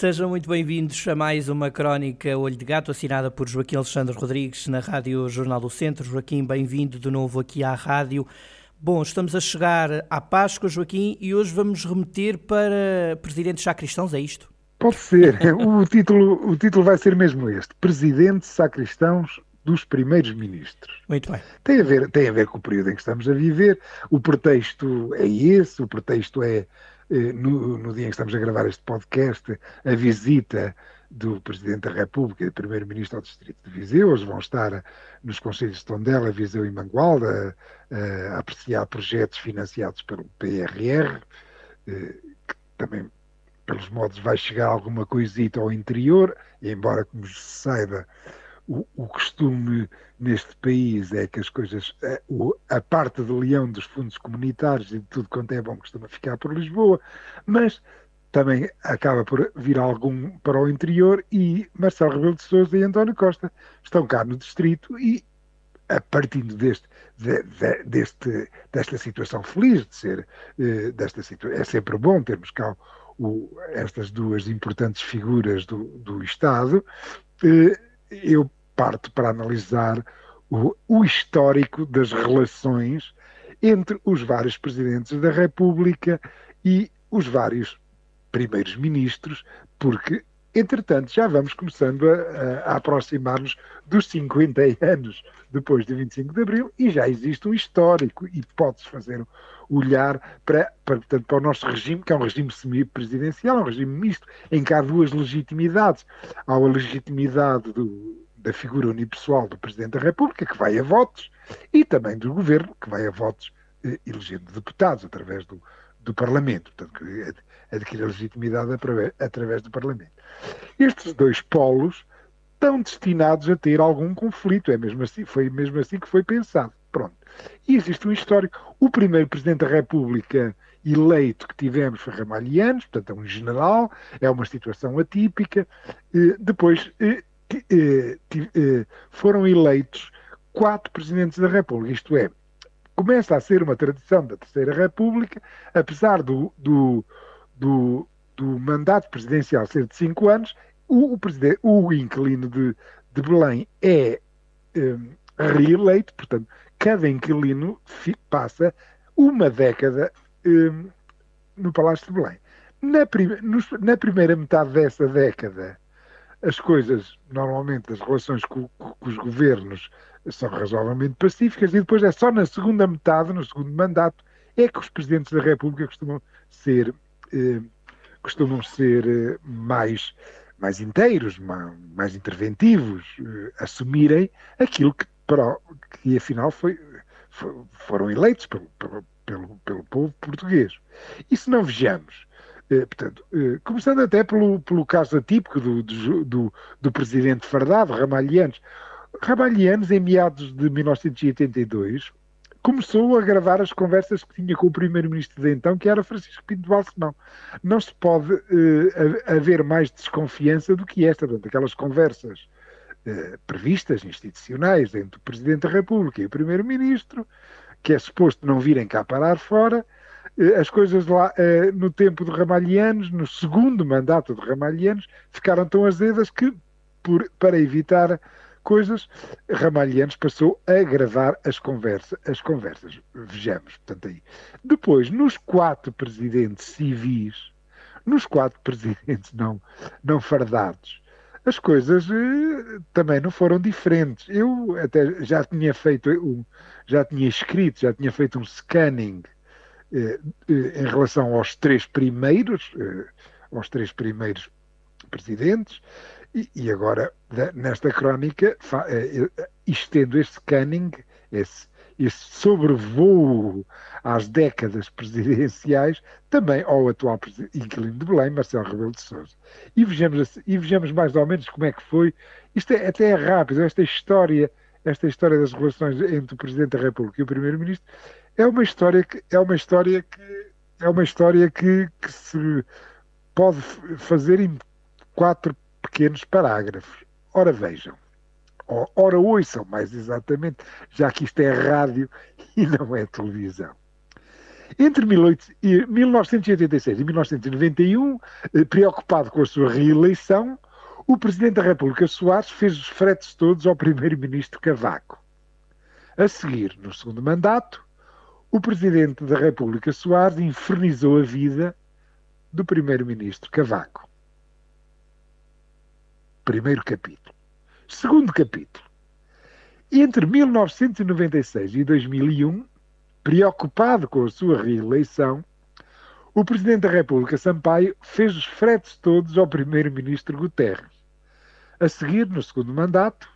Sejam muito bem-vindos a mais uma crónica Olho de Gato, assinada por Joaquim Alexandre Rodrigues na Rádio Jornal do Centro. Joaquim, bem-vindo de novo aqui à rádio. Bom, estamos a chegar à Páscoa, Joaquim, e hoje vamos remeter para presidentes sacristãos, é isto? Pode ser. o, título, o título vai ser mesmo este: Presidentes sacristãos dos primeiros ministros. Muito bem. Tem a, ver, tem a ver com o período em que estamos a viver. O pretexto é esse, o pretexto é no, no, dia em que estamos a gravar este podcast, a visita do Presidente da República e Primeiro-Ministro ao Distrito de Viseu. Hoje vão estar nos Conselhos de Tondela, Viseu e Mangualda a, a apreciar projetos financiados pelo PRR, eh, que também, pelos modos, vai chegar alguma coisita ao interior, embora, como se saiba, o, o, costume neste país é que as coisas, a, a, parte de leão dos fundos comunitários e de tudo quanto é bom costuma ficar por Lisboa, mas também acaba por vir algum para o interior e Marcelo Rebelo de Sousa e António Costa estão cá no distrito e a partindo deste, de, de, deste, desta situação feliz de ser, eh, desta situação, é sempre bom termos cá o, estas duas importantes figuras do, do Estado, eh, eu parte para analisar o, o histórico das relações entre os vários presidentes da República e os vários primeiros ministros, porque, entretanto, já vamos começando a, a aproximar-nos dos 50 anos depois de 25 de Abril e já existe um histórico e pode-se fazer olhar para, para, portanto, para o nosso regime, que é um regime semi-presidencial, um regime misto, em que há duas legitimidades. Há a legitimidade do, da figura unipessoal do Presidente da República, que vai a votos, e também do Governo, que vai a votos eh, elegendo deputados através do, do Parlamento, portanto, que adquire a legitimidade através, do Parlamento. Estes dois polos estão destinados a ter algum conflito, é mesmo assim, foi mesmo assim que foi pensado. Pronto. E existe um histórico. O primeiro Presidente da República eleito que tivemos foi Ramalhianos, portanto é um general, é uma situação atípica. Eh, depois eh, foram eleitos quatro presidentes da República, isto é, começa a ser uma tradição da Terceira República, apesar do, do, do, do mandato presidencial ser de cinco anos, o, o, o inquilino de, de Belém é eh, reeleito, portanto, cada inquilino passa uma década no Palácio de Belém. Na, prim na primeira metade dessa década, as coisas, normalmente, as relações com, com, os governos são razoavelmente pacíficas e depois é só na segunda metade, no segundo mandato, é que os presidentes da República costumam ser, eh, costumam ser eh, mais, mais inteiros, mais, mais interventivos, eh, assumirem aquilo que, para, que afinal foi, foi foram eleitos pelo, pelo, pelo, pelo povo português. E se não vejamos portanto, eh, começando até pelo, pelo caso atípico do, do, do, presidente fardado, Ramalhianos. Ramalhianos, em meados de 1982, começou a gravar as conversas que tinha com o primeiro-ministro de então, que era Francisco Pinto Balsemão. Não se pode uh, haver mais desconfiança do que esta, portanto, aquelas conversas uh, previstas, institucionais, entre o Presidente da República e o Primeiro-Ministro, que é suposto não virem cá parar fora, eh, as coisas lá eh, no tempo de Ramalhianos, no segundo mandato de Ramalhianos, ficaram tão azedas que, por, para evitar coisas, Ramalhianos passou a gravar as, conversa, as conversas. Vejamos, portanto, aí. Depois, nos quatro presidentes civis, nos quatro presidentes não, não fardados, as coisas eh, também não foram diferentes. Eu até já tinha feito, um, já tinha escrito, já tinha feito um scanning em relação aos três primeiros, eh, aos três primeiros presidentes, e, agora nesta crónica estendo este scanning, esse, esse sobrevoo às décadas presidenciais, também ao atual inquilino de Belém, Marcelo Rebelo de Sousa. E vejamos, e vejamos mais ou menos como é que foi. Isto é, até é rápido, esta história esta história das relações entre o Presidente da República e o Primeiro-Ministro é uma história que é uma história que é uma história que, que se pode fazer em quatro pequenos parágrafos. Ora vejam, ora ouçam mais exatamente, já que isto é rádio e não é televisão. Entre 1986 e 1991, eh, preocupado com a sua reeleição, o Presidente da República Soares fez os fretes todos ao Primeiro-Ministro Cavaco. A seguir, no segundo mandato, o Presidente da República Soares infernizou a vida do Primeiro-Ministro Cavaco. Primeiro capítulo. Segundo capítulo. Entre 1996 e 2001, preocupado com a sua reeleição, o Presidente da República Sampaio fez os fretes todos ao Primeiro-Ministro Guterres. A seguir, no segundo mandato,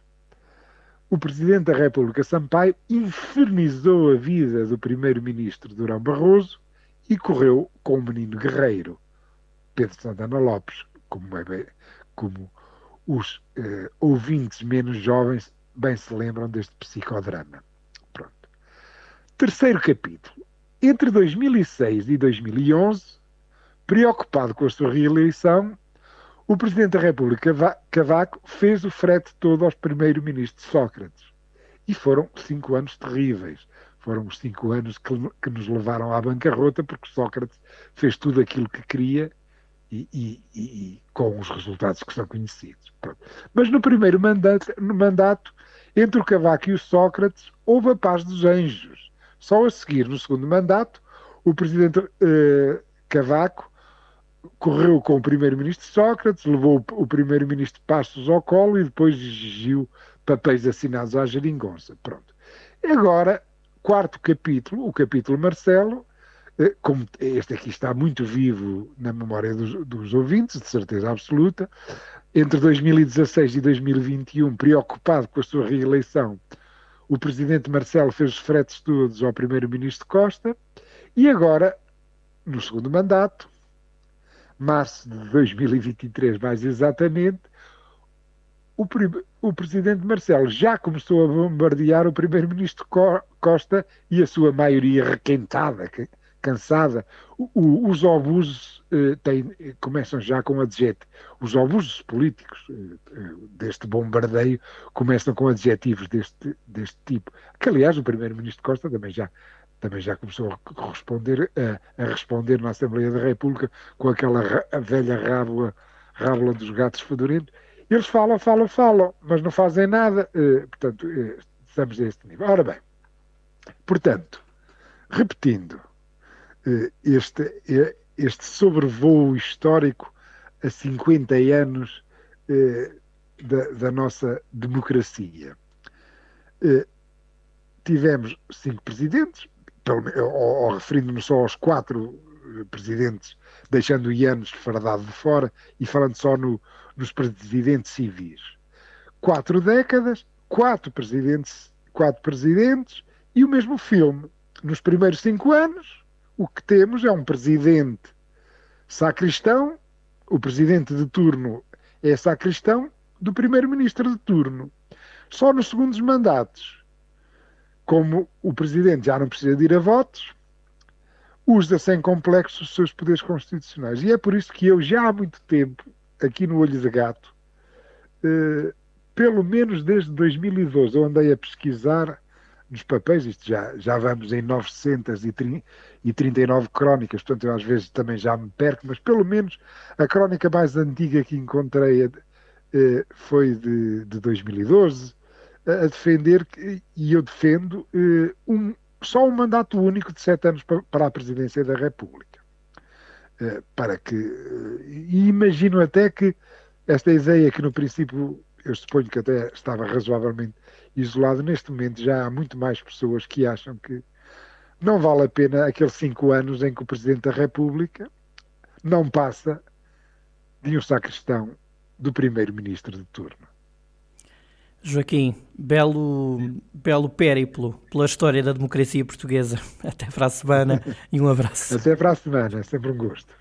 o Presidente da República Sampaio infernizou a vida do Primeiro-Ministro Durão Barroso e correu com o menino guerreiro, Pedro Santana Lopes, como, é, como os eh, ouvintes menos jovens bem se lembram deste psicodrama. Pronto. Terceiro capítulo. Entre 2006 e 2011, preocupado com a sua reeleição, o Presidente da República, Cavaco, fez o frete todo aos primeiro-ministros Sócrates. E foram cinco anos terríveis. Foram os cinco anos que, que, nos levaram à bancarrota, porque Sócrates fez tudo aquilo que queria e, e, e com os resultados que são conhecidos. Pronto. Mas no primeiro mandato, no mandato, entre o Cavaco e o Sócrates, houve a paz dos anjos. Só a seguir, no segundo mandato, o presidente eh, Cavaco correu com o primeiro-ministro Sócrates, levou o primeiro-ministro Passos ao colo e depois exigiu papéis assinados à geringonça. Pronto. Agora, quarto capítulo, o capítulo Marcelo, eh, como este aqui está muito vivo na memória dos, dos ouvintes, de certeza absoluta, entre 2016 e 2021, preocupado com a sua reeleição, o presidente Marcelo fez os fretes todos ao primeiro-ministro Costa e agora, no segundo mandato, março de 2023 mais exatamente, o, o presidente Marcelo já começou a bombardear o primeiro-ministro Costa e a sua maioria requentada, cansada. O, o, os obusos eh, têm, começam já com adjetivos. Os obusos políticos eh, eh, deste bombardeio começam com adjetivos deste, deste tipo. Que, aliás, o primeiro-ministro Costa também já também já começou a responder, a, a, responder na Assembleia da República com aquela velha rábula, rábula dos gatos fedorentos. Eles falam, falam, falam, mas não fazem nada. Eh, portanto, eh, estamos a este nível. Ora bem, portanto, repetindo, eh, este, este sobrevoo histórico a 50 anos da, da nossa democracia. Tivemos cinco presidentes, ou, referindo-me só aos quatro eh, presidentes, deixando o Ianes fardado de fora e falando só no, nos presidentes civis. Quatro décadas, quatro presidentes, quatro presidentes e o mesmo filme. Nos primeiros cinco anos, o que temos é um presidente sacristão, o presidente de turno é sacristão do primeiro-ministro de turno. Só nos segundos mandatos como o presidente já não precisa de ir a votos, usa sem complexos os seus poderes constitucionais. E é por isso que eu já há muito tempo, aqui no Olho de Gato, eh, pelo menos desde 2012, eu andei a pesquisar nos papéis, isto já, já vamos em 939 crónicas, portanto eu às vezes também já me perco, mas pelo menos a crónica mais antiga que encontrei eh, foi de, de 2012, a defender, e eu defendo, eh, um, só um mandato único de sete anos para a presidência da República. Eh, para que. Eh, e imagino até que esta ideia, que no princípio eu suponho que até estava razoavelmente isolado, neste momento já há muito mais pessoas que acham que não vale a pena aqueles cinco anos em que o Presidente da República não passa de um sacristão do Primeiro-Ministro de turno. Joaquim, belo, belo périplo pela história da democracia portuguesa. Até para a semana e um abraço. Até para a semana, é sempre um gosto.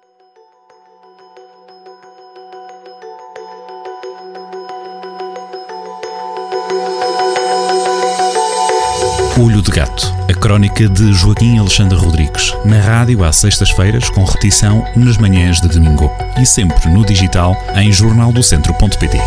Olho de Gato, a crónica de Joaquim Alexandre Rodrigues, na rádio às sextas-feiras, com repetição nas manhãs de domingo e sempre no digital em jornaldocentro.pt.